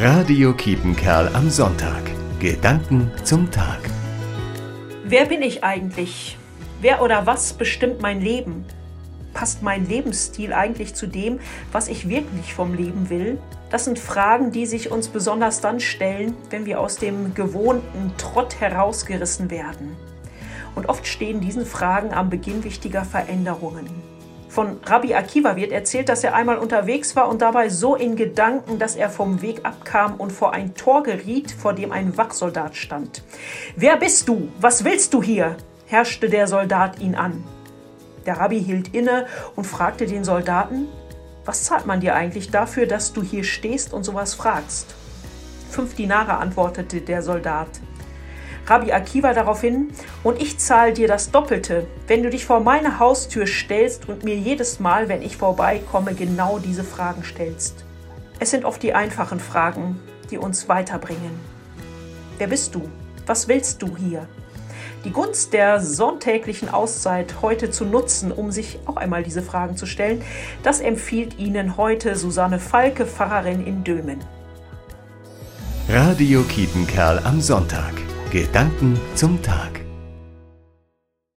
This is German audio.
Radio Kiepenkerl am Sonntag. Gedanken zum Tag. Wer bin ich eigentlich? Wer oder was bestimmt mein Leben? Passt mein Lebensstil eigentlich zu dem, was ich wirklich vom Leben will? Das sind Fragen, die sich uns besonders dann stellen, wenn wir aus dem gewohnten Trott herausgerissen werden. Und oft stehen diesen Fragen am Beginn wichtiger Veränderungen. Von Rabbi Akiva wird erzählt, dass er einmal unterwegs war und dabei so in Gedanken, dass er vom Weg abkam und vor ein Tor geriet, vor dem ein Wachsoldat stand. Wer bist du? Was willst du hier? herrschte der Soldat ihn an. Der Rabbi hielt inne und fragte den Soldaten, was zahlt man dir eigentlich dafür, dass du hier stehst und sowas fragst? Fünf Dinare, antwortete der Soldat. Rabbi Akiva daraufhin, und ich zahle dir das Doppelte, wenn du dich vor meine Haustür stellst und mir jedes Mal, wenn ich vorbeikomme, genau diese Fragen stellst. Es sind oft die einfachen Fragen, die uns weiterbringen. Wer bist du? Was willst du hier? Die Gunst der sonntäglichen Auszeit heute zu nutzen, um sich auch einmal diese Fragen zu stellen, das empfiehlt Ihnen heute Susanne Falke, Pfarrerin in Dömen. Radio Kiepenkerl am Sonntag. Gedanken zum Tag.